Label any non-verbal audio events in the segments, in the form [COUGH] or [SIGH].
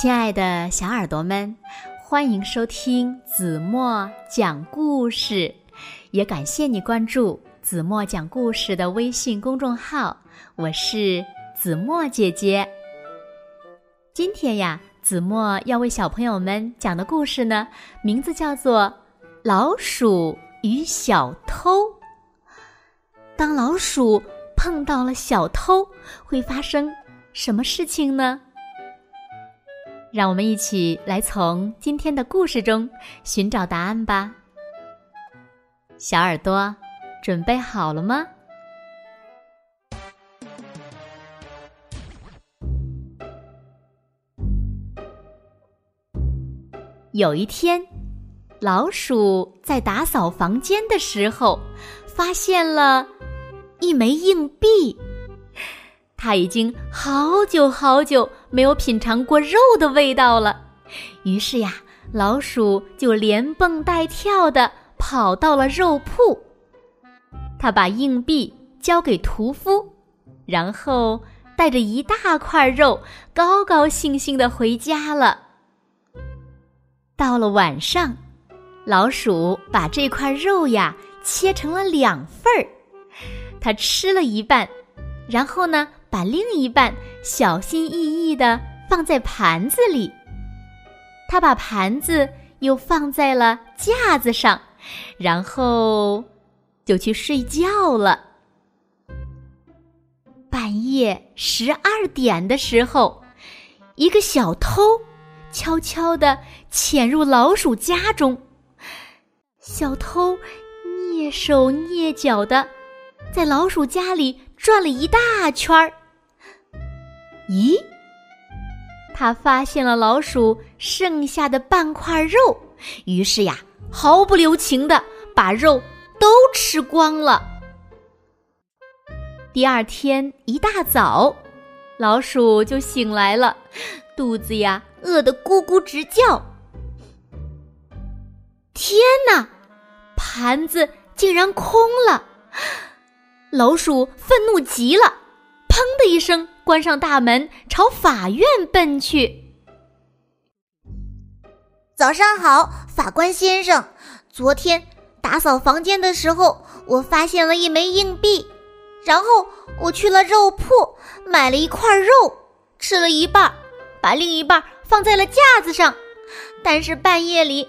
亲爱的小耳朵们，欢迎收听子墨讲故事，也感谢你关注子墨讲故事的微信公众号。我是子墨姐姐。今天呀，子墨要为小朋友们讲的故事呢，名字叫做《老鼠与小偷》。当老鼠碰到了小偷，会发生什么事情呢？让我们一起来从今天的故事中寻找答案吧。小耳朵，准备好了吗？有一天，老鼠在打扫房间的时候，发现了一枚硬币。他已经好久好久没有品尝过肉的味道了，于是呀，老鼠就连蹦带跳的跑到了肉铺。他把硬币交给屠夫，然后带着一大块肉，高高兴兴的回家了。到了晚上，老鼠把这块肉呀切成了两份儿，他吃了一半，然后呢？把另一半小心翼翼的放在盘子里，他把盘子又放在了架子上，然后就去睡觉了。半夜十二点的时候，一个小偷悄悄的潜入老鼠家中，小偷蹑手蹑脚的在老鼠家里转了一大圈儿。咦，他发现了老鼠剩下的半块肉，于是呀，毫不留情的把肉都吃光了。第二天一大早，老鼠就醒来了，肚子呀饿得咕咕直叫。天哪，盘子竟然空了！老鼠愤怒极了，砰的一声。关上大门，朝法院奔去。早上好，法官先生。昨天打扫房间的时候，我发现了一枚硬币，然后我去了肉铺买了一块肉，吃了一半，把另一半放在了架子上。但是半夜里，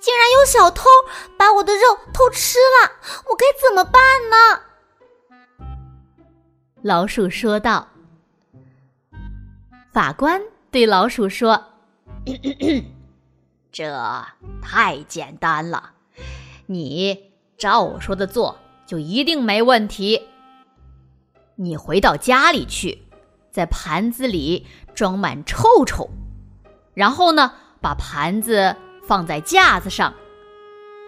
竟然有小偷把我的肉偷吃了，我该怎么办呢？老鼠说道。法官对老鼠说：“ [COUGHS] 这太简单了，你照我说的做，就一定没问题。你回到家里去，在盘子里装满臭臭，然后呢，把盘子放在架子上，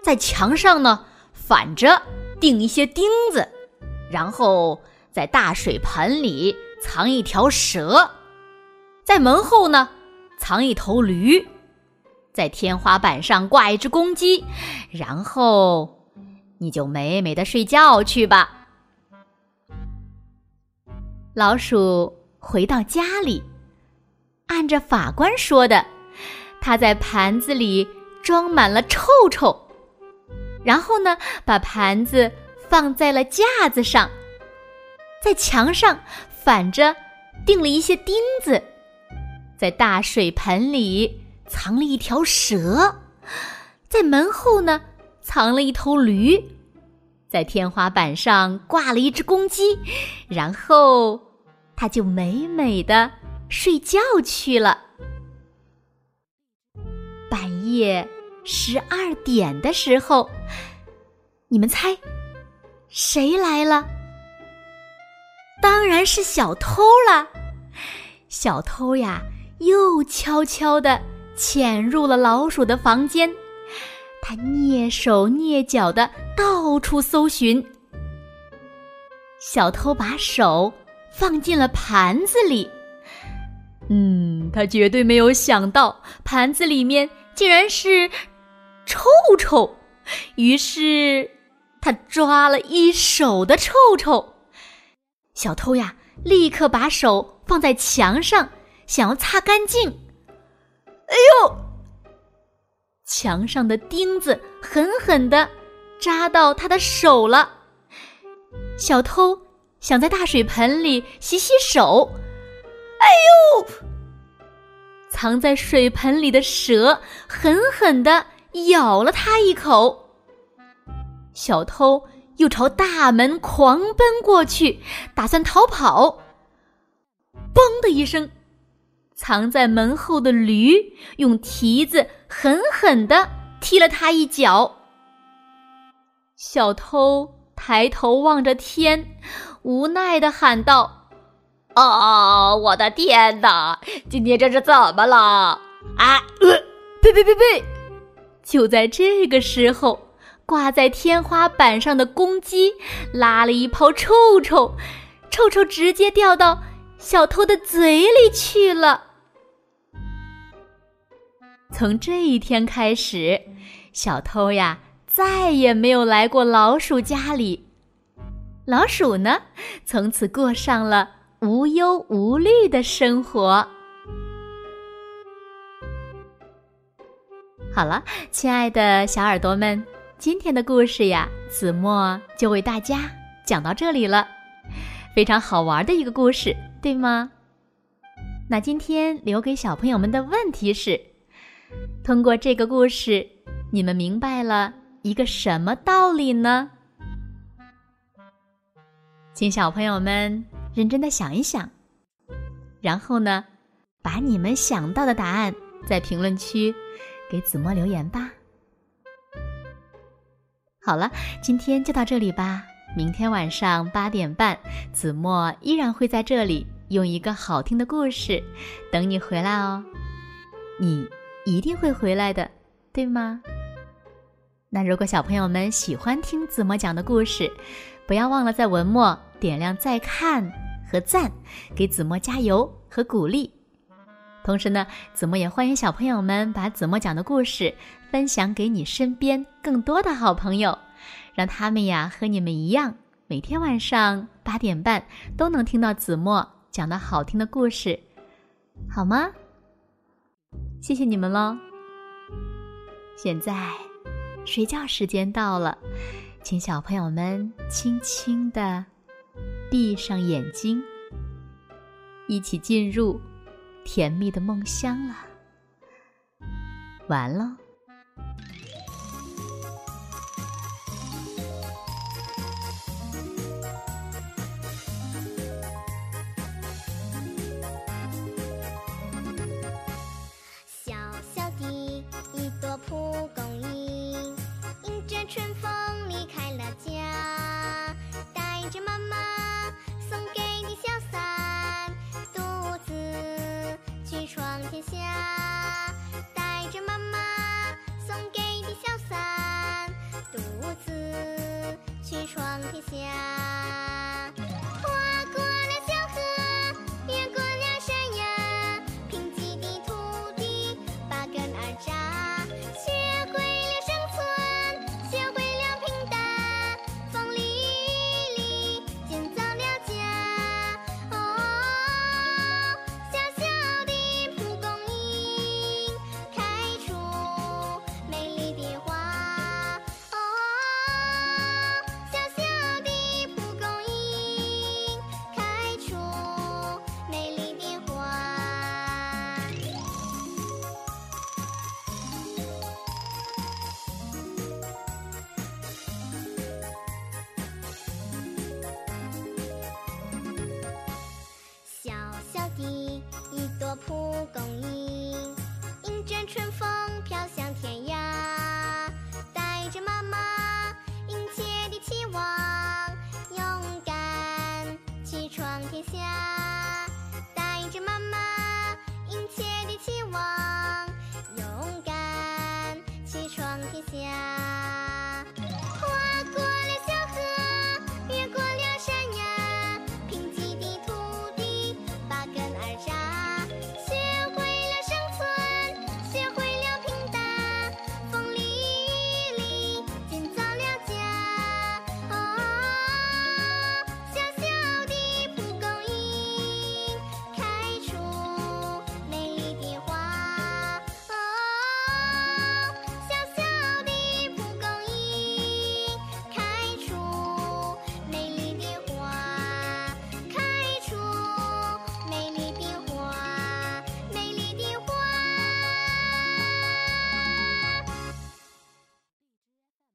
在墙上呢反着钉一些钉子，然后在大水盆里藏一条蛇。”在门后呢，藏一头驴；在天花板上挂一只公鸡，然后你就美美的睡觉去吧。老鼠回到家里，按着法官说的，他在盘子里装满了臭臭，然后呢，把盘子放在了架子上，在墙上反着钉了一些钉子。在大水盆里藏了一条蛇，在门后呢藏了一头驴，在天花板上挂了一只公鸡，然后他就美美的睡觉去了。半夜十二点的时候，你们猜谁来了？当然是小偷了。小偷呀！又悄悄地潜入了老鼠的房间，他蹑手蹑脚的到处搜寻。小偷把手放进了盘子里，嗯，他绝对没有想到盘子里面竟然是臭臭，于是他抓了一手的臭臭。小偷呀，立刻把手放在墙上。想要擦干净，哎呦！墙上的钉子狠狠的扎到他的手了。小偷想在大水盆里洗洗手，哎呦！藏在水盆里的蛇狠狠的咬了他一口。小偷又朝大门狂奔过去，打算逃跑。嘣的一声，藏在门后的驴用蹄子狠狠的踢了他一脚。小偷抬头望着天，无奈的喊道：“啊，我的天哪！今天这是怎么了？啊，呃呸呸呸呸！”就在这个时候，挂在天花板上的公鸡拉了一泡臭臭，臭臭直接掉到。小偷的嘴里去了。从这一天开始，小偷呀再也没有来过老鼠家里。老鼠呢，从此过上了无忧无虑的生活。好了，亲爱的小耳朵们，今天的故事呀，子墨就为大家讲到这里了。非常好玩的一个故事。对吗？那今天留给小朋友们的问题是：通过这个故事，你们明白了一个什么道理呢？请小朋友们认真的想一想，然后呢，把你们想到的答案在评论区给子墨留言吧。好了，今天就到这里吧。明天晚上八点半，子墨依然会在这里。用一个好听的故事等你回来哦，你一定会回来的，对吗？那如果小朋友们喜欢听子墨讲的故事，不要忘了在文末点亮再看和赞，给子墨加油和鼓励。同时呢，子墨也欢迎小朋友们把子墨讲的故事分享给你身边更多的好朋友，让他们呀和你们一样，每天晚上八点半都能听到子墨。讲的好听的故事，好吗？谢谢你们喽。现在睡觉时间到了，请小朋友们轻轻的闭上眼睛，一起进入甜蜜的梦乡了。完了。蒲公英